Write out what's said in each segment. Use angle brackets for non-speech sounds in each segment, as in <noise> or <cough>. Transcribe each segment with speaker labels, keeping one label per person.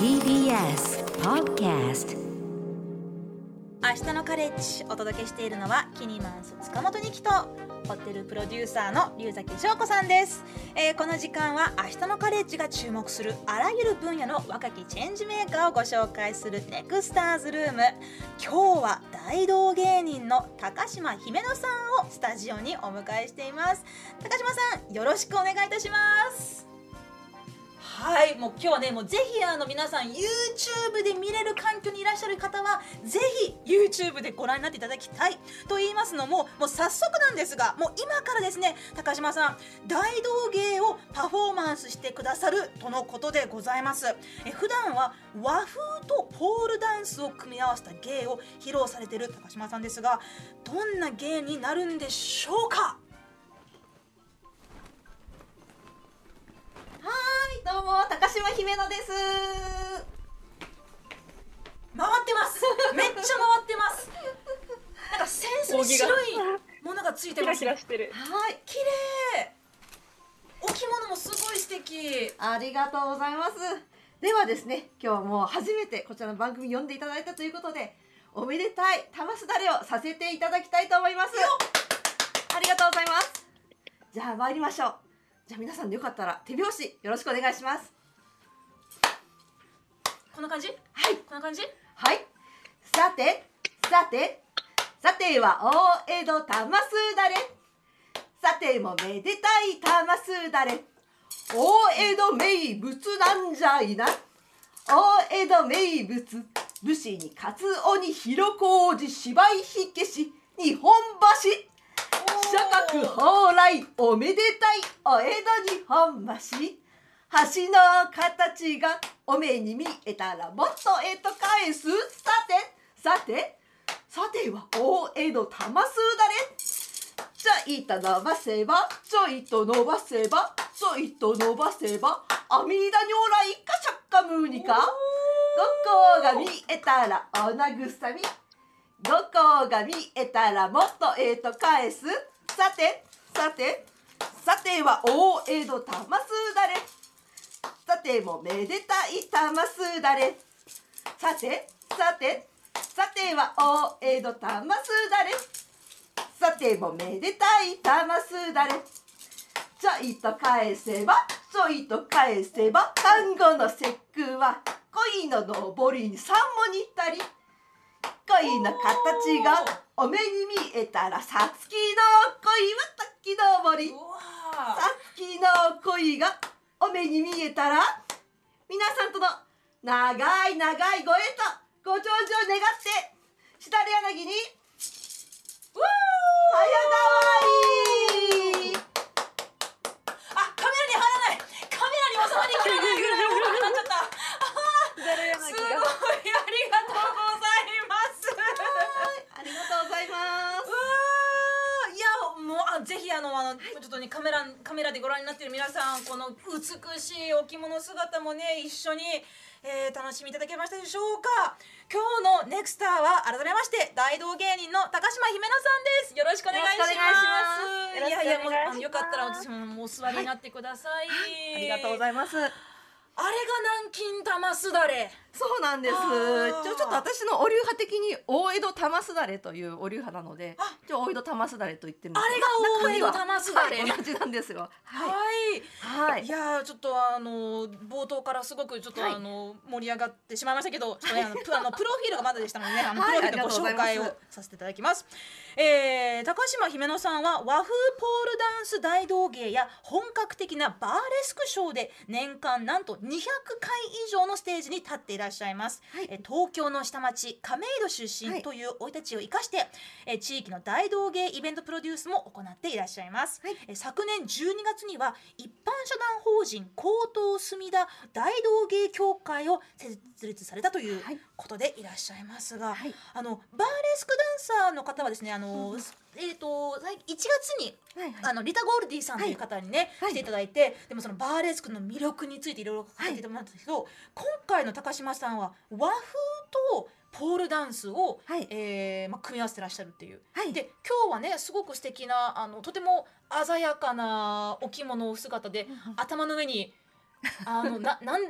Speaker 1: TBS Podcast
Speaker 2: 明日のカレッジお届けしているのはキニマンス塚本二木とホテルプロデューサーの龍崎翔子さんです、えーこの時間は明日のカレッジが注目するあらゆる分野の若きチェンジメーカーをご紹介するネクスターズルーム。今日は大道芸人の高島姫乃さんをスタジオにお迎えしています。高島さんよろしくお願いいたします。はい、もう今日はね、もうぜひあの皆さん YouTube で見れる環境にいらっしゃる方はぜひ YouTube でご覧になっていただきたいと言いますのも、もう早速なんですが、もう今からですね、高島さん大道芸をパフォーマンスしてくださるとのことでございます。え普段は和風とポールダンスを組み合わせた芸を披露されている高島さんですが、どんな芸になるんでしょうか？
Speaker 3: どうも高島姫乃です。
Speaker 2: 回ってます <laughs> めっちゃ回ってますなんかセンスに白いものがついて
Speaker 4: キラ
Speaker 2: ます
Speaker 4: キラしてる。
Speaker 3: はい、
Speaker 2: 綺麗置物もすごい素敵
Speaker 3: ありがとうございます。ではですね、今日はもう初めてこちらの番組呼んでいただいたということで、おめでたい玉すだれをさせていただきたいと思います。ありがとうございます。じゃあ参りましょう。じゃあ皆さんでよかったら手拍子よろしくお願いします。
Speaker 2: こんな感じ？
Speaker 3: はい、
Speaker 2: こんな感じ？
Speaker 3: はい。さて、さて、さては大江戸玉すだれ。さてもめでたい玉すだれ。大江戸名物なんじゃいな。大江戸名物。武士にカツオに広小路芝居火消し日本橋諸国蓬莱おめでたいお江戸日本橋。橋の形がお目に見えたらもっとえと返す。さてさてさては大江戸玉すだれちょいと伸ばせばちょいと伸ばせばちょいと伸ばせば阿弥陀如来かしゃっか。むにか五行が見えたらおなぐさみ五行が見えたらもっとえと返す。さてさてさては大江戸玉すだれ。さてもめでたい玉すだれ。さてさてさては大江戸玉すだれ。さてもめでたい玉すだれ。ちょいと返せばちょいと返せば単語の節句は恋の上りに三もにったり。恋の形がお目に見えたらさつきの恋は滝登り
Speaker 2: うわ
Speaker 3: さつきの恋がお目に見えたら皆さんとの長い長いご縁とご長寿を願ってしだれ柳に早変わり
Speaker 2: あカメラに入らないカメラに収まりきれないぐらい大きくなっちゃったすごいありがとうございます
Speaker 3: ありがとうございます
Speaker 2: うわーいやもうのあの、ちょっとねカメラカメラでご覧になっている皆さんこの美しいお着物姿もね一緒に、えー楽しみいただけましたでしょうか。今日のネクスターは改めまして大道芸人の高島姫乃さんです。よろしくお願いします。
Speaker 3: いします。
Speaker 2: いやいやもう
Speaker 4: よ
Speaker 2: かったら私ももうお座りになってください、
Speaker 3: ありがとうございます
Speaker 2: あれが南京玉すだれ。
Speaker 3: そうなんです。ちょちょっと私のお流派的に大江戸玉すだれというお流派なので
Speaker 2: あ
Speaker 3: ちょ大江戸玉すだれと言ってるんです
Speaker 2: あれが大江戸玉すだれ。
Speaker 3: は。はい同じなんですよ。
Speaker 2: はい。
Speaker 3: はい。はい
Speaker 2: いやーちょっとあの冒頭からすごくちょっと、
Speaker 3: はい。
Speaker 2: あの盛り上がってしまいましたけど、ちょっとねあの <laughs> プロフィールがまだでしたのでね、あのプ
Speaker 3: はい
Speaker 2: ロフィールのご紹介をさせていただきます。えー高島姫乃さんは和風ポールダンス大道芸や本格的なバーレスクショーで年間なんと200回以上のステージに立っていらっしゃいます。
Speaker 3: はい。
Speaker 2: えー東京の下町亀戸出身
Speaker 3: はい。
Speaker 2: という生い立ちを生かして、えー地域の大道芸イベントプロデュースも行っていらっしゃいます。
Speaker 3: はい。
Speaker 2: えー昨年12月には一般社団法人高等墨田大道芸協会を設立されたという
Speaker 3: はい。
Speaker 2: ことでいらっしゃいますが、
Speaker 3: はい。
Speaker 2: あのバーレスクダンサーの方はですねあの、えー、と最1月に
Speaker 3: はいはい。
Speaker 2: あのリタ・ゴールディさんという方にね、
Speaker 3: はい。
Speaker 2: 来ていただいてでもそのバーレスクの魅力についていろいろ書いてもらったんですけど、今回の高島さんは和風とポールダンスを、
Speaker 3: はい。
Speaker 2: えーまあ、組み合わせてらっしゃるっていう。
Speaker 3: はい。
Speaker 2: で今日はねすごく素敵なあのとても鮮やかなお着物を姿で、頭の上にあのな <laughs> なん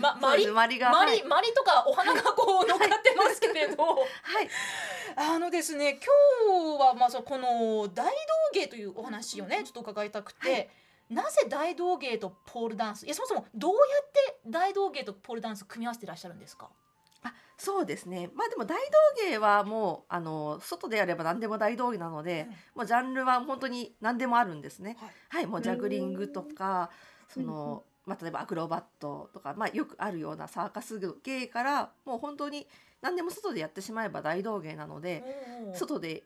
Speaker 2: まマリ
Speaker 3: マリが
Speaker 2: マ
Speaker 3: はい。
Speaker 2: リマリとかお花がこう乗っかってますけれど、
Speaker 3: はい。
Speaker 2: あのですね今日はまあそうこの大道芸というお話をねちょっと伺いたくて、
Speaker 3: はい。
Speaker 2: なぜ大道芸とポールダンス？いやそもそもどうやって大道芸とポールダンス組み合わせていらっしゃるんですか？
Speaker 3: あそうですね。まあでも大道芸はもうあの外でやれば何でも大道芸なので、
Speaker 2: うん。
Speaker 3: もうジャンルは本当に何でもあるんですね。
Speaker 2: はい。
Speaker 3: はい、もうジャグリングとかその、まあ、例えばアクロバットとか、まあ、よくあるようなサーカス芸からもう本当に何でも外でやってしまえば大道芸なので、
Speaker 2: おー
Speaker 3: 外で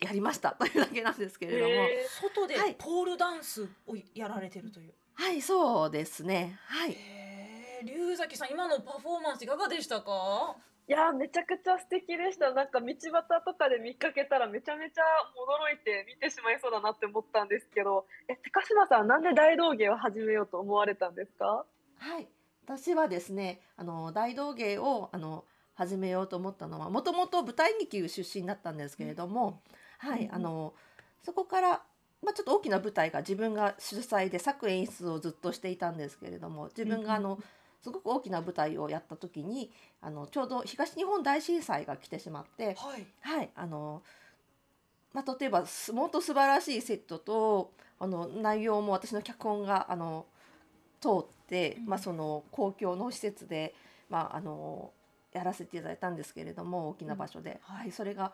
Speaker 3: やりましたというだけなんですけれども、
Speaker 4: へ
Speaker 2: 外で
Speaker 3: はい。
Speaker 2: ポールダンスをやられてるという。
Speaker 3: はいそうですね。はい。
Speaker 2: へえ、龍崎さん今のパフォーマンスいかがでしたか？
Speaker 4: いやーめちゃくちゃ素敵でした。なんか道端とかで見かけたらめちゃめちゃ驚いて見てしまいそうだなって思ったんですけど。え高島さんなんで大道芸を始めようと思われたんですか？
Speaker 3: はい。私はですねあの大道芸をあの始めようと思ったのはもともと舞台劇出身だったんですけれども、はい、
Speaker 4: うん
Speaker 3: あのそこから、まあ、ちょっと大きな舞台が自分が主催で作演出をずっとしていたんですけれども自分があの、すごく大きな舞台をやった時にあのちょうど東日本大震災が来てしまって、
Speaker 2: はい。
Speaker 3: はい、あの、まあ、例えばすもっと素晴らしいセットとあの内容も私の脚本があの通って、
Speaker 2: うん。
Speaker 3: まあ、その公共の施設で、まあ、あのやらせていただいたんですけれども大きな場所で、
Speaker 2: はい。
Speaker 3: はい、それが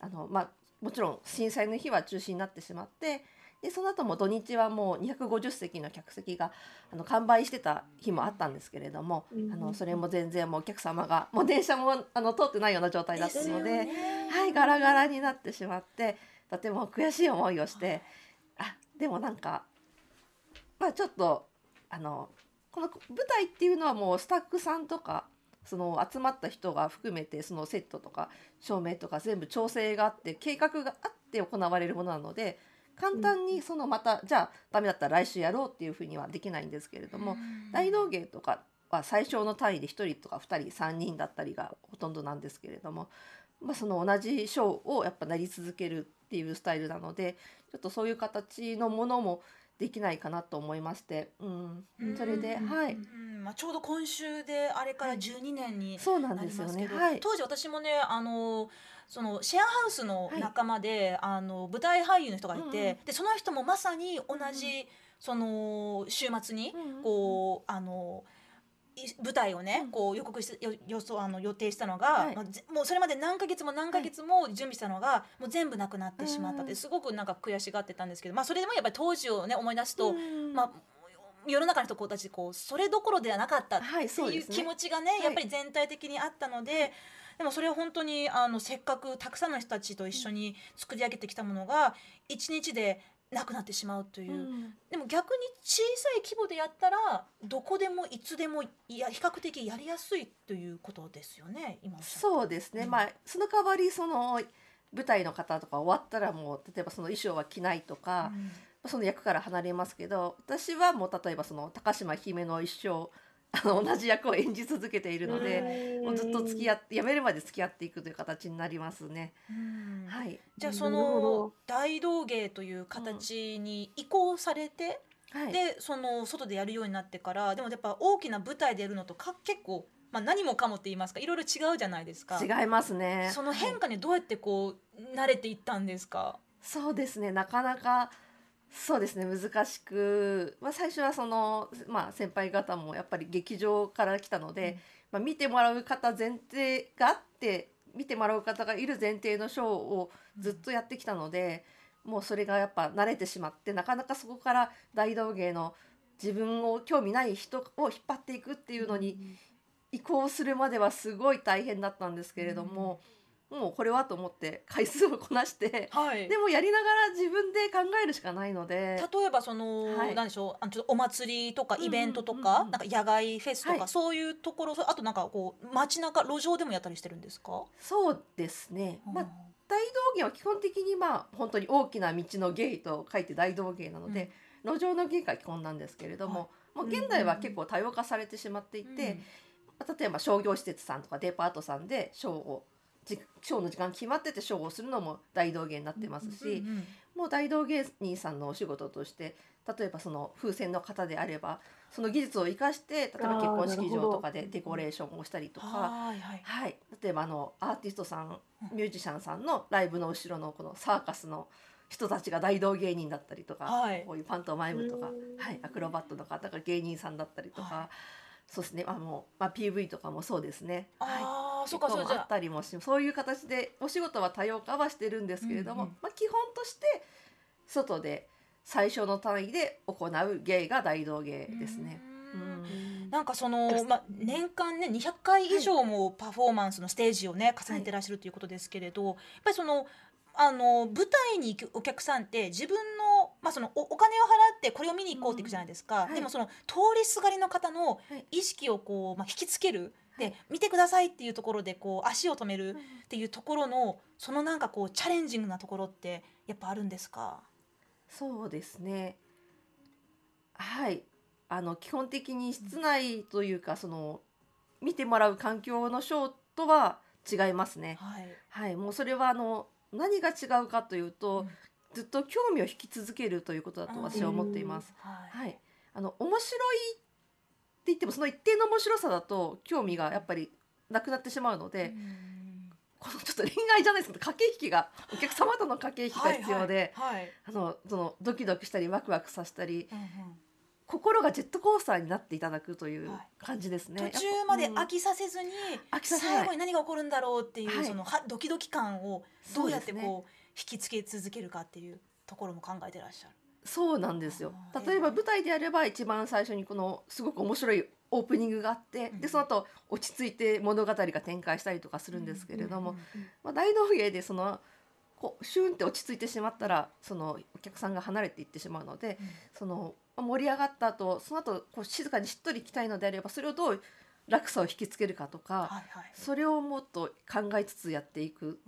Speaker 3: あの、まあ、もちろん震災の日は中止になってしまってでその後も土日はもう250席の客席があの完売してた日もあったんですけれども、
Speaker 4: うん
Speaker 3: あのそれも全然もうお客様がもう電車もあの通ってないような状態だったので。
Speaker 2: ね
Speaker 3: はい、ガラガラになってしまってとても悔しい思いをしてあでもなんかまあちょっとあのこの舞台っていうのはもうスタッフさんとかその集まった人が含めてそのセットとか照明とか全部調整があって計画があって行われるものなので簡単にそのまたじゃあダメだったら来週やろうっていうふうにはできないんですけれども、大道芸とかは最小の単位で1人とか2人3人だったりがほとんどなんですけれども、まあ、その同じショーをやっぱなり続けるっていうスタイルなのでちょっとそういう形のものもできないかなと思いまして、うん。
Speaker 2: うん。
Speaker 3: それではい。
Speaker 2: うん。まあちょうど今週であれから12年に
Speaker 3: そうなん
Speaker 2: な
Speaker 3: ですよ
Speaker 2: りますけど、
Speaker 3: ね。はい。
Speaker 2: 当時私もねあのそのシェアハウスの仲間で、あの舞台俳優の人がいて、
Speaker 3: うんうん
Speaker 2: でその人もまさに同じ、その週末にこうあのい舞台をね、
Speaker 3: うん。
Speaker 2: こう予告してよ予想あの予定したのが、
Speaker 3: はい。
Speaker 2: まあぜもうそれまで何ヶ月も何ヶ月も準備したのが、もう全部なくなってしまったっ
Speaker 3: うん
Speaker 2: てすごくなんか悔しがってたんですけど、まあそれでもやっぱり当時をね思い出すと、
Speaker 3: うん
Speaker 2: まあ世の中の人たちこうそれどころではなかったって
Speaker 3: はいそう
Speaker 2: 気持ちがね、
Speaker 3: い。
Speaker 2: やっぱり全体的にあったので。でもそれは本当にあのせっかくたくさんの人たちと一緒に作り上げてきたものが一日でなくなってしまうという、
Speaker 3: うん。
Speaker 2: でも逆に小さい規模でやったらどこでもいつでもいや比較的やりやすいということですよね今
Speaker 3: そうですね、
Speaker 2: うん。
Speaker 3: まあその代わりその舞台の方とか終わったらもう例えばその衣装は着ないとか、その役から離れますけど私はもう例えばその高島姫の一生あの同じ役を演じ続けているので、もうずっと付き合って辞めるまで付き合っていくという形になりますね。
Speaker 2: うん
Speaker 3: はい、
Speaker 2: じゃあその大道芸という形に移行されて、
Speaker 3: はい、
Speaker 2: でその外でやるようになってからでもやっぱ大きな舞台でやるのとか結構、まあ、何もかもって言いますかいろいろ違うじゃないですか。
Speaker 3: 違いますね。
Speaker 2: その
Speaker 3: はい
Speaker 2: 変化にどうやってこう慣れていったんですか？
Speaker 3: そうですねなかなかそうですね難しく、まあ、最初はその、まあ、先輩方もやっぱり劇場から来たので、まあ、見てもらう方前提があって見てもらう方がいる前提のショーをずっとやってきたので、もうそれがやっぱ慣れてしまってなかなかそこから大道芸の自分を興味ない人を引っ張っていくっていうのに移行するまではすごい大変だったんですけれども、もうこれはと思って回数をこなして。
Speaker 2: はい。
Speaker 3: でもやりながら自分で考えるしかないので、
Speaker 2: 例えばその、
Speaker 3: はい。
Speaker 2: なんでしょう？あのちょっとお祭りとか
Speaker 3: うんうん
Speaker 2: イベントとか、
Speaker 3: うんうん
Speaker 2: なんか野外フェスとか、
Speaker 3: はい。
Speaker 2: そういうところそあとなんかこう街中路上でもやったりしてるんですか、
Speaker 3: そうですね。まあ大道芸は基本的にまあ本当に大きな道の芸と書いて大道芸なので、路上の芸が基本なんですけれども、もう現代は結構多様化されてしまっていて、まあ例えば商業施設さんとかデパートさんでショーをじショーの時間決まっててショーをするのも大道芸になってますし、
Speaker 2: うんうん
Speaker 3: もう大道芸人さんのお仕事として例えばその風船の方であればその技術を生かして例えば結婚式場とかでデコレーションをしたりとか。
Speaker 2: はいはい
Speaker 3: はい、例えばあのアーティストさんミュージシャンさんのライブの後ろのこのサーカスの人たちが大道芸人だったりとか、
Speaker 2: はい。
Speaker 3: こういうパントマイムとか
Speaker 4: うん、
Speaker 3: はい、アクロバットの方が芸人さんだったりとか、
Speaker 2: は
Speaker 3: そうですね。あの、まあ、PV とかもそうですね。はい。
Speaker 2: ああそうかそうじゃ
Speaker 3: あったりもしそういう形でお仕事は多様化はしてるんですけれども、
Speaker 2: うんうん
Speaker 3: まあ、基本として外で最小の単位で行う芸が大道芸ですね。
Speaker 2: う
Speaker 3: うん。ん。
Speaker 2: なんかその、まあ、年間ね200回以上もパフォーマンスのステージをね重ねてらっしゃるということですけれど、やっぱりそのあの舞台に行くお客さんって自分の,、まあ、そのおお金を払ってこれを見に行こうっていくじゃないですか、
Speaker 3: うんはい。
Speaker 2: でもその通りすがりの方の
Speaker 3: はい
Speaker 2: 意識をこう、まあ、引きつける、
Speaker 3: はい。
Speaker 2: で見てくださいっていうところでこう足を止めるっていうところのそのなんかこうチャレンジングなところってやっぱあるんですか？
Speaker 3: そうですね。はい、あの基本的に室内というか、その見てもらう環境のショーとは違いますね。
Speaker 2: はい、
Speaker 3: はい、もうそれはあの何が違うかというと、
Speaker 2: うん。
Speaker 3: ずっと興味を引き続けるということだと私は思っています。
Speaker 2: はい。
Speaker 3: はい、あの面白いって言ってもその一定の面白さだと興味がやっぱりなくなってしまうので、
Speaker 2: うん。
Speaker 3: このちょっと恋愛じゃないですけど駆け引きが。お客様との駆け引きが必要で、
Speaker 2: はい。はい。はい。
Speaker 3: あのそのドキドキしたりワクワクさせたり
Speaker 2: うんうん
Speaker 3: 心がジェットコースターになっていただくという
Speaker 2: はい。
Speaker 3: 感じですね。
Speaker 2: 途中まで飽きさせずに、
Speaker 3: 飽きさせない。
Speaker 2: 最後に何が起こるんだろうっていう、
Speaker 3: はい。
Speaker 2: そのはドキドキ感をどうやってこう引きつけ続けるかっていうところも考えてらっしゃる。
Speaker 3: そうなんですよ。例えば舞台であれば一番最初にこのすごく面白いオープニングがあって、
Speaker 2: うん
Speaker 3: でその後落ち着いて物語が展開したりとかするんですけれども、
Speaker 2: うんうん
Speaker 3: まあ、大道芸でそのこうシュンって落ち着いてしまったらそのお客さんが離れていってしまうのでそのまあ盛り上がった後その後こう静かにしっとりいきたいのであればそれをどう落差を引きつけるかとか、
Speaker 2: はいはい。
Speaker 3: それをもっと考えつつやっていく。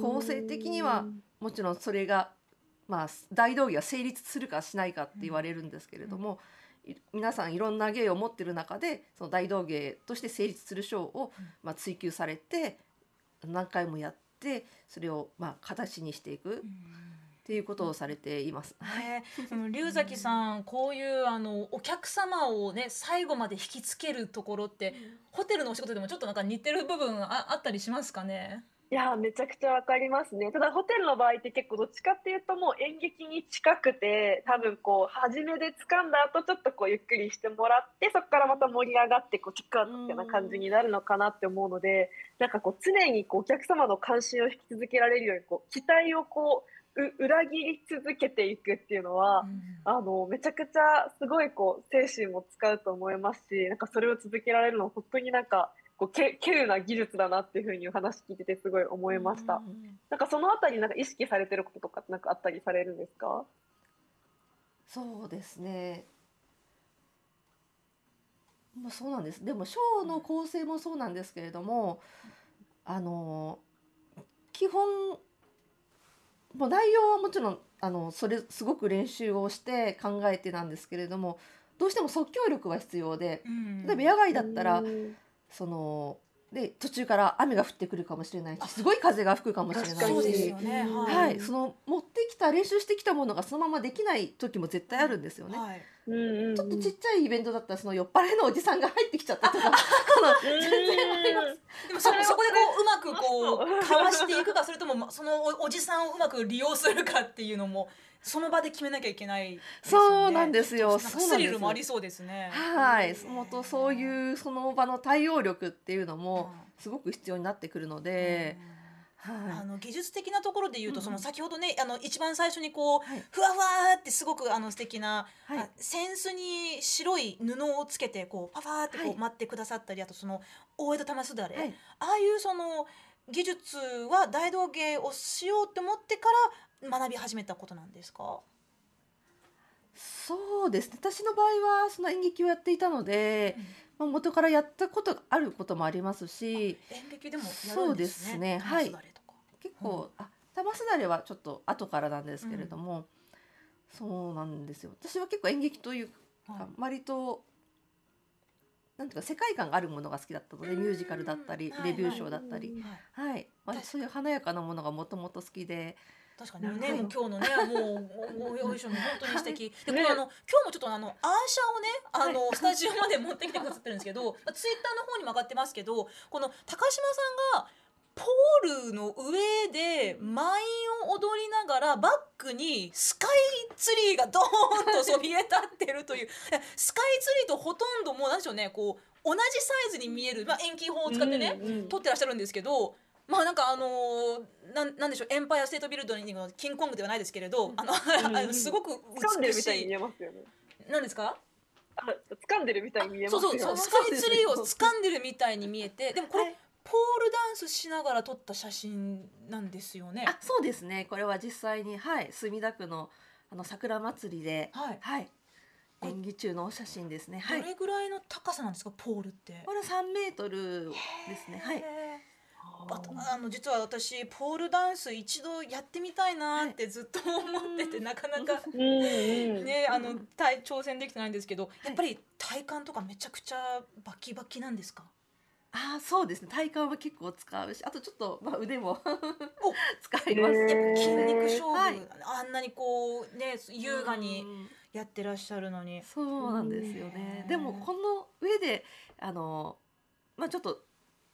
Speaker 3: 構成的にはもちろんそれが、まあ、大道芸は成立するかしないかって言われるんですけれども、い皆さんいろんな芸を持ってる中でその大道芸として成立するショーを、
Speaker 2: うん。
Speaker 3: まあ、追求されて何回もやってそれをまあ形にしていくっていうことをされています。
Speaker 2: ね、その龍崎さんこういうあのお客様をね最後まで引きつけるところってホテルのお仕事でもちょっとなんか似てる部分ああったりしますかね？
Speaker 4: いやーめちゃくちゃわかりますね。ただホテルの場合って結構どっちかっていうともう演劇に近くて多分こう初めで掴んだ後ちょっとこうゆっくりしてもらってそこからまた盛り上がってこうチェックアウトみたいな感じになるのかなって思うのでなんかこう常にこうお客様の関心を引き続けられるようにこう期待をこうう裏切り続けていくっていうのは、あのめちゃくちゃすごいこう精神も使うと思いますしなんかそれを続けられるのは本当になんかこうけ稀有な技術だなっていうふうにお話聞いててすごい思いました。
Speaker 3: うん
Speaker 4: なんかそのあたりなんか意識されてることとかってなんかあったりされるんですか？
Speaker 3: そうですね。まあそうなんです。でもショーの構成もそうなんですけれども、あの基本もう内容はもちろんあのそれすごく練習をして考えてなんですけれども、どうしても即興力は必要で、
Speaker 2: うん
Speaker 3: 例えば野外だったら
Speaker 4: うん
Speaker 3: そので途中から雨が降ってくるかもしれないし、すごい風が吹くかもしれないし
Speaker 2: よ。ね。
Speaker 3: はい、その持ってきた練習してきたものがそのままできない時も絶対あるんですよね。
Speaker 2: はい。
Speaker 4: うんうんうん。
Speaker 3: ちょっとちっちゃいイベントだったらその酔っ払いのおじさんが入ってきちゃったと。か、あの全然あります。
Speaker 2: でもそ
Speaker 4: そ
Speaker 2: こでこううまくこ
Speaker 4: そう
Speaker 2: うかわしていくかそれともまそのおおじさんをうまく利用するかっていうのもその場で決めなきゃいけないね。
Speaker 3: そうなんですよ。
Speaker 2: なんか
Speaker 3: そうなんです
Speaker 2: スリルもありそうですね。
Speaker 3: はい、もっとそういうその場の対応力っていうのもすごく必要になってくるので、
Speaker 2: あ
Speaker 3: は
Speaker 2: の技術的なところで言うと、
Speaker 3: うんうん。
Speaker 2: その先ほどねあの一番最初にこう、
Speaker 3: はい。
Speaker 2: ふわふわーってすごくあの素敵な、
Speaker 3: はい。
Speaker 2: あ扇子に白い布をつけてこうパファーってこ
Speaker 3: はい。
Speaker 2: う待ってくださったり、あとその大江戸玉すだれ、ああいうその技術は大道芸をしようと思ってから学び始めたことなんですか？
Speaker 3: そうですね。私の場合はその演劇をやっていたので、まあ元からやったことがあることもありますし、
Speaker 2: 演劇でもね。
Speaker 3: そうですね。はい結構、あ玉すだれはちょっと後からなんですけれども、そうなんですよ。私は結構演劇という
Speaker 2: はい。
Speaker 3: か割となんていうか世界観があるものが好きだったのでミュージカルだったり
Speaker 2: はい
Speaker 3: レビューショーだったり、
Speaker 4: うん。
Speaker 2: はい。
Speaker 3: はいまあ、そういう華やかなものがもともと好きで。
Speaker 2: 確かにね、今日のね、<laughs> もうおおお衣装も本当に素敵。で、こ
Speaker 4: ね。
Speaker 2: れあの今日もちょっとあのアーシャをね、あの、スタジオまで持ってきてくださってるんですけど、<laughs> まあツイッターの方にも上がってますけど、この高島さんがポールの上でマインを踊りながらバックにスカイツリーがドーンとそびえ立ってるという。えスカイツリーとほとんどもうなんでしょうねこう同じサイズに見える、まあ、遠近法を使ってね、
Speaker 4: うんうん
Speaker 2: 撮ってらっしゃるんですけどまあなんかあのーなんなんでしょうエンパイアステートビルドにのキングコングではないですけれど、あの
Speaker 4: うん <laughs>
Speaker 2: あのすごく
Speaker 4: 掴んでる
Speaker 2: 美しい。
Speaker 4: みたいに見えますよね。
Speaker 2: なんですか？
Speaker 4: あ、掴んでるみたいに見えますよ。
Speaker 2: そうそうそうスカイツリーを掴んでるみたいに見えてでもこれ、
Speaker 3: はい
Speaker 2: ポールダンスしながら撮った写真なんですよね。
Speaker 3: あそうですね。これは実際にはい墨田区のあの桜祭りで
Speaker 2: はい。
Speaker 3: はい。演技中のお写真ですね。はい。
Speaker 2: どれぐらいの高さなんですかポールって。
Speaker 3: これは3メートルですね。はい。
Speaker 2: あとあの実は私ポールダンス一度やってみたいなってずっと思ってて、なかなか <laughs>
Speaker 4: うんうん。
Speaker 2: ねあの体挑戦できてないんですけどやっぱり体幹とかめちゃくちゃバキバキなんですか？
Speaker 3: あそうですね。体幹は結構使うしあとちょっと、まあ、腕も
Speaker 2: お <laughs>
Speaker 3: 使います。
Speaker 4: へー。
Speaker 2: やっぱ筋肉勝負、
Speaker 3: はい。
Speaker 2: あんなにこうね優雅に
Speaker 3: うん
Speaker 2: やってらっしゃるのに。
Speaker 3: そうなんですよね。
Speaker 2: うん
Speaker 3: でもこの上であのまあちょっと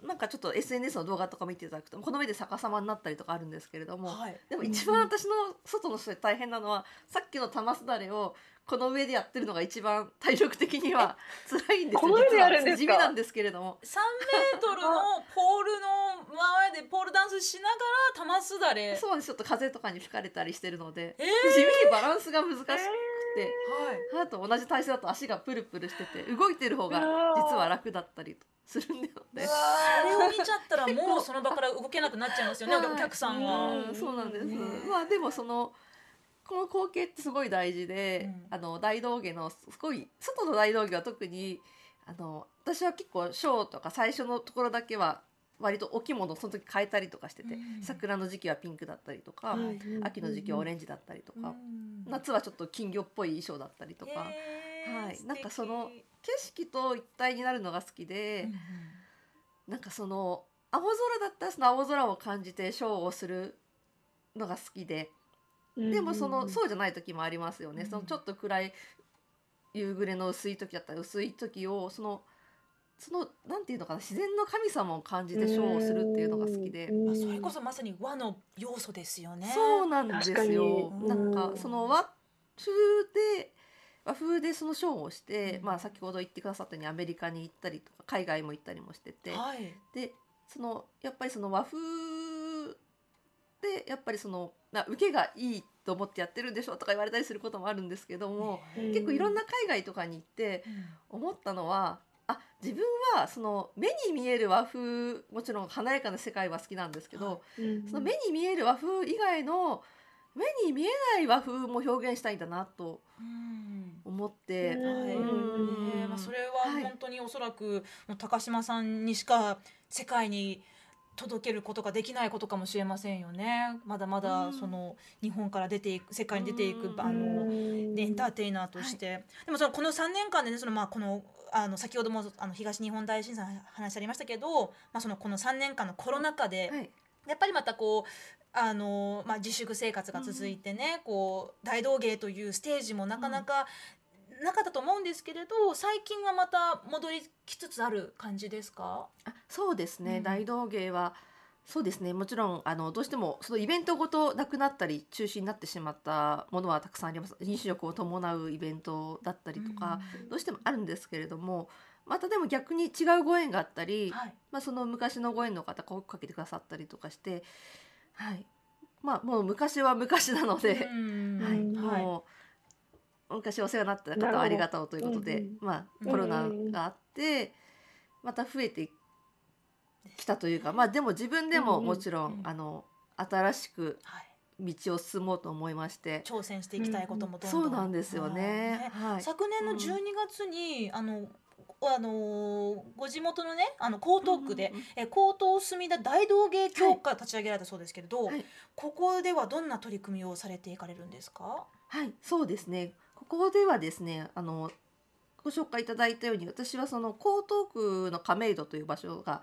Speaker 3: なんかちょっと SNS の動画とか見ていただくとこの上で逆さまになったりとかあるんですけれども、
Speaker 2: はい、
Speaker 3: でも一番私の外の人で大変なのはさっきの玉すだれをこの上でやってるのが一番体力的には辛いんですよ。
Speaker 4: この上でやるんですか？
Speaker 3: 実は地味なんですけれども。
Speaker 2: 3メートルのポールの前でポールダンスしながら玉すだれ。
Speaker 3: そうです。ちょっと風とかに吹かれたりしてるので、
Speaker 2: えー。
Speaker 3: 地味にバランスが難しくて、
Speaker 2: はい。
Speaker 3: あと同じ体勢だと足がプルプルしてて動いてる方が実は楽だったりするんだよね。
Speaker 2: あれを見ちゃったらもうその場から動けなくなっちゃいますよね、<laughs>
Speaker 3: はい。
Speaker 2: お客さんは。
Speaker 3: うんそうなんです。
Speaker 2: ね
Speaker 3: まあでもそのこの光景ってすごい大事で、
Speaker 2: うん。
Speaker 3: あの大道芸のすごい外の大道芸は特にあの私は結構ショーとか最初のところだけは割とお着物をその時変えたりとかしてて、
Speaker 2: うん。
Speaker 3: 桜の時期はピンクだったりとか、
Speaker 2: はい。
Speaker 3: 秋の時期はオレ
Speaker 4: ン
Speaker 3: ンジだったりと
Speaker 2: うん。
Speaker 3: か、夏はちょっと金魚っぽい衣装だったりとか、はい。なんかその景色と一体になるのが好きで。
Speaker 2: うんうん。
Speaker 3: なんかその青空だったらその青空を感じてショーをするのが好きで、でもそのそうじゃない時もありますよね、
Speaker 2: うん
Speaker 3: そのちょっと暗い夕暮れの薄い時だったら薄い時をそのそのなんていうのかな自然の神様を感じてショーをするっていうのが好きで、
Speaker 2: まあ、それこそまさに和の要素ですよね。
Speaker 3: そうなんですよ。
Speaker 2: に
Speaker 3: なん。
Speaker 2: うん
Speaker 3: かその和風で和風でそのショーをして、
Speaker 2: うん。
Speaker 3: まあ先ほど言ってくださったようにアメリカに行ったりとか海外も行ったりもしてて、
Speaker 2: はい。
Speaker 3: でそのやっぱりその和風でやっぱりそのな受けがいいと思ってやってるんでしょとか言われたりすることもあるんですけども、
Speaker 4: うん。
Speaker 3: 結構いろんな海外とかに行って思ったのはあ自分はその目に見える和風もちろん華やかな世界は好きなんですけど、その目に見える和風以外の目に見えない和風も表現したいんだなと
Speaker 2: うん
Speaker 3: 思って、
Speaker 4: うん。
Speaker 2: はい
Speaker 3: うん。
Speaker 2: ねまあ、それは
Speaker 3: はい。
Speaker 2: 本当におそらくもう高島さんにしか世界に届けることができないことかもしれませんよね。まだまだ
Speaker 3: うん。
Speaker 2: その日本から出ていく世界に出ていく
Speaker 3: うん。
Speaker 2: あのでエンターテイナーとして、でもそのこの3年間でねそのまあこのあの先ほどもあの東日本大震災の話ありましたけど、まあ、そのこの3年間のコロナ禍で、
Speaker 3: はい。
Speaker 2: やっぱりまたこうあの、まあ、自粛生活が続いてね、こう大道芸というステージもなかなかなかったと思うんですけれど最近はまた戻りきつつある感じですか？
Speaker 3: あそうですね、
Speaker 2: うん。
Speaker 3: 大道芸はそうですね。もちろんあのどうしてもそのイベントごとなくなったり中止になってしまったものはたくさんあります。飲食を伴うイベントだったりとか、どうしてもあるんですけれどもまたでも逆に違うご縁があったり、
Speaker 2: はい。
Speaker 3: まあ、その昔のご縁の方声かけてくださったりとかして、はい。まあ、もう昔は昔なので、
Speaker 2: うん。
Speaker 3: はい。
Speaker 2: はい。
Speaker 3: もう昔お世話になった方はありがとうということで、
Speaker 4: なるほ
Speaker 3: ま
Speaker 2: うん。
Speaker 3: あ、コロナがあって、また増えてきたというか、まあ、でも自分でも
Speaker 4: うん
Speaker 3: もちろん、
Speaker 2: うん。
Speaker 3: あの新しく
Speaker 2: はい、
Speaker 3: 道を進もうと思いまして、
Speaker 2: 挑戦していきたいこともどんどん、
Speaker 3: そうなんですよね。はい。
Speaker 2: 昨年の
Speaker 3: うん。
Speaker 2: 12月に、あのあのご地元のねあの江東区で、
Speaker 3: うんうんうん。
Speaker 2: え江東墨田大道芸協会立ち上げられたそうですけれど、
Speaker 3: はい。
Speaker 2: ここではどんな取り組みをされていかれるんですか？
Speaker 3: はい、そうですね。ここではですね、あのご紹介いただいたように、私はその江東区の亀戸という場所が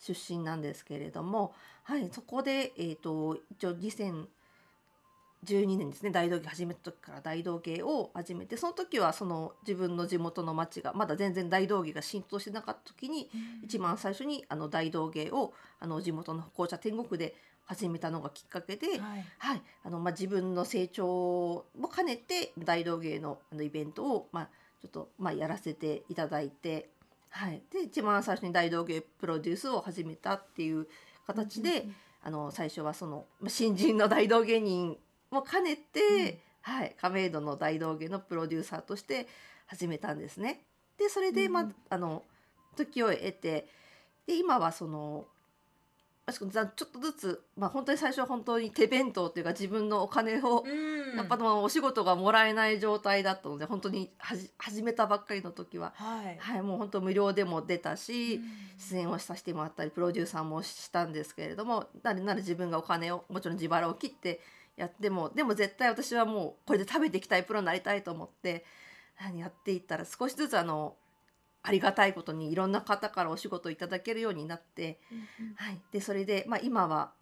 Speaker 3: 出身なんですけれども、はい、そこで、えー、と一応2012年ですね大道芸始めた時から大道芸を始めてその時はその自分の地元の町がまだ全然大道芸が浸透してなかった時に、一番最初にあの大道芸をあの地元の紅茶天国で始めたのがきっかけで、
Speaker 2: はい。
Speaker 3: はい、あのまあ自分の成長も兼ねて大道芸のあのイベントをまあちょっとまあやらせていただいて、はい、で一番最初に大道芸プロデュースを始めたっていう形で、あの最初はそのまあ新人の大道芸人も兼ねて、はい、亀戸の大道芸のプロデューサーとして始めたんですね。でそれで、まあ
Speaker 2: うん。
Speaker 3: あの時を得てで今はそのまあちょっとずつ、まあ、本当に最初は本当に手弁当っていうか自分のお金を、
Speaker 2: うん。
Speaker 3: やっぱまあお仕事がもらえない状態だったので本当にはじ始めたばっかりの時は、
Speaker 2: はい、
Speaker 3: はい、もう本当無料でも出たし、
Speaker 2: うん。
Speaker 3: 出演をさせてもらったりプロデューサーもしたんですけれどもなるなる自分がお金をもちろん自腹を切ってやってもでも絶対私はもうこれで食べていきたいプロになりたいと思ってやっていったら少しずつあのありがたいことにいろんな方からお仕事をいただけるようになって、はい、でそれで、まあ、今は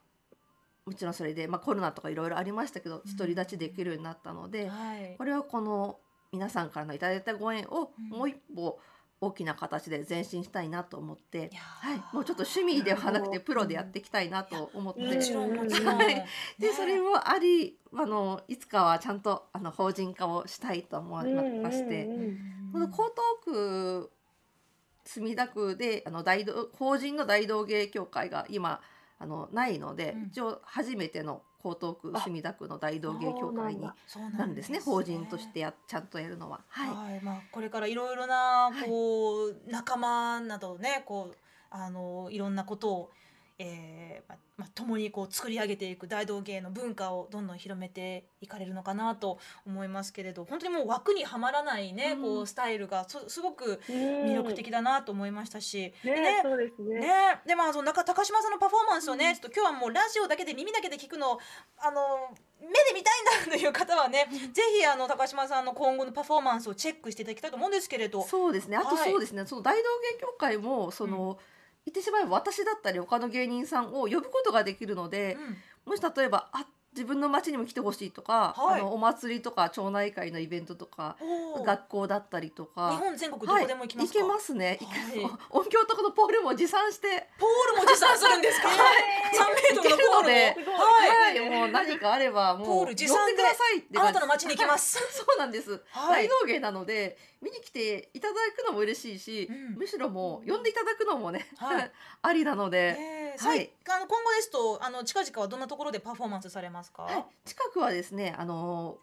Speaker 3: もちろんそれで、まあ、コロナとかいろいろありましたけど独り立ちできるようになったので、
Speaker 2: はい。
Speaker 3: これはこの皆さんからのいただいたご縁を
Speaker 2: うん。
Speaker 3: もう一歩大きな形で前進したいなと思って、はい、もうちょっと趣味ではなくてプロでやっていきたいなと思って、でそれもありあのいつかはちゃんとあの法人化をしたいと思いまして、
Speaker 4: うんうんうん。
Speaker 3: この江東区墨田区であの大道法人の大道芸協会が今あのないので、
Speaker 2: うん。
Speaker 3: 一応初めての江東区
Speaker 4: あ
Speaker 3: 墨田区の大道芸協会に
Speaker 2: そう
Speaker 3: なるんですね。法人としてやちゃんとやるのは。はい、
Speaker 2: はい、まあ、これからいろいろなこう、仲間などねこうあのいろんなことを、えーまあまあ、共にこう作り上げていく大道芸の文化をどんどん広めていかれるのかなと思いますけれど本当にもう枠にはまらないね、
Speaker 3: うん。
Speaker 2: こうスタイルがそすごく
Speaker 4: 魅
Speaker 2: 魅力的だなと思いましたし、で
Speaker 4: ね
Speaker 2: ね
Speaker 4: そうですね。
Speaker 2: ね、でまあその中高島さんのパフォーマンスをね、ちょっと今日はもうラジオだけで耳だけで聞くのをあの目で見たいんだという方はね、ぜひあの高島さんの今後のパフォーマンスをチェックしていただきたいと思うんですけれど、
Speaker 3: そうですね。あと
Speaker 2: はい
Speaker 3: そうですね、その大道芸協会もその、言ってしまえば私だったり他の芸人さんを呼ぶことができるので、もし例えばあ自分の町にも来てほしいとか、
Speaker 2: はい。
Speaker 3: あのお祭りとか町内会のイベントとか学校だったりとか
Speaker 2: 日本全国どこでも行きますか、
Speaker 3: はい、行けますね、
Speaker 2: はい。
Speaker 3: 音響とかのポールも持参して。
Speaker 2: ポールも持参するんですか、
Speaker 3: はい。<laughs>
Speaker 2: 3メートルのポール
Speaker 3: で
Speaker 2: はい、
Speaker 3: はい、もう何かあればもう
Speaker 2: ポール持参で
Speaker 3: 呼んでくださいって
Speaker 2: あなたの町に行きます。
Speaker 3: は <laughs> いそうなんです、
Speaker 2: はい。
Speaker 3: 大道芸なので見に来ていただくのも嬉しいし、
Speaker 2: うん。
Speaker 3: むしろもう呼んでいただくのもね、
Speaker 2: はい。<laughs>
Speaker 3: ありなので、
Speaker 2: え。ー
Speaker 3: はい。
Speaker 2: あの今後ですとあの近々はどんなところでパフォーマンスされますか、
Speaker 3: はい、近くはですねあの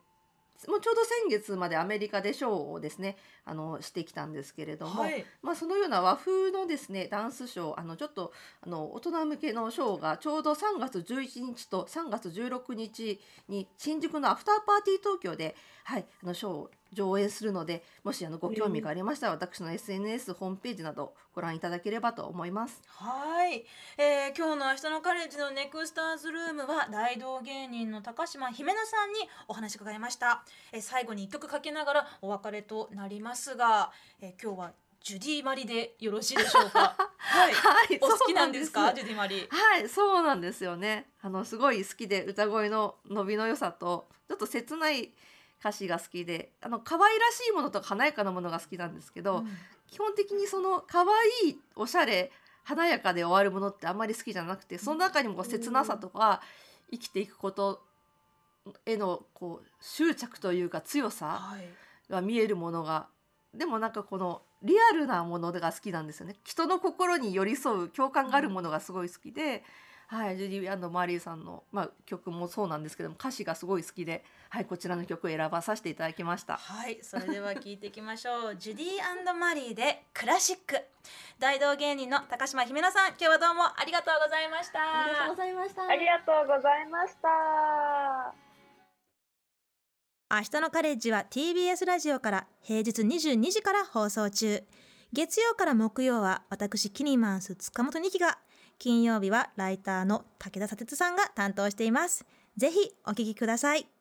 Speaker 3: もうちょうど先月までアメリカでショーをですねあのしてきたんですけれども、
Speaker 2: はい。
Speaker 3: まあ、そのような和風のですねダンスショーあのちょっとあの大人向けのショーがちょうど3月11日と3月16日に新宿のアフターパーティー東京で、はい、あのショーを上演するのでもしあのご興味がありましたら、私の SNS ホームページなどご覧いただければと思います。
Speaker 2: はい、えー、今日の明日のカレッジのネクスターズルームは大道芸人の高島姫奈さんにお話伺いました、えー、最後に一曲かけながらお別れとなりますが、えー、今日はジュディマリでよろしいでしょうか？<laughs> はい、
Speaker 3: はい
Speaker 2: お好きなんですか？ジュディマリ。
Speaker 3: はい、そうなんですよね。あのすごい好きで歌声の伸びの良さとちょっと切ない歌詞が好きで、あの可愛らしいものとか華やかなものが好きなんですけど、基本的にその可愛いおしゃれ華やかで終わるものってあんまり好きじゃなくて、その中にもこう切なさとか生きていくことへのこう執着というか強さ
Speaker 2: はい。
Speaker 3: が見えるものがでもなんかこのリアルなものが好きなんですよね。人の心に寄り添う共感があるものがすごい好きで、はい、ジュディ・マリーさんの、まあ、曲もそうなんですけども歌詞がすごい好きで、はい、こちらの曲を選ばさせていただきました。
Speaker 2: はい、それでは聞いていきましょう。<laughs> ジュディマリーでクラシック。大道芸人の高島姫奈さん、今日はどうもありがとうございました。
Speaker 3: ありがとうございました。
Speaker 4: ありがとうございました。
Speaker 2: 明日のカレッジは TBS ラジオから平日22時から放送中月曜から木曜は私キニマンス塚本二希が金曜日はライターの武田砂鉄さんが担当しています。ぜひお聞きください。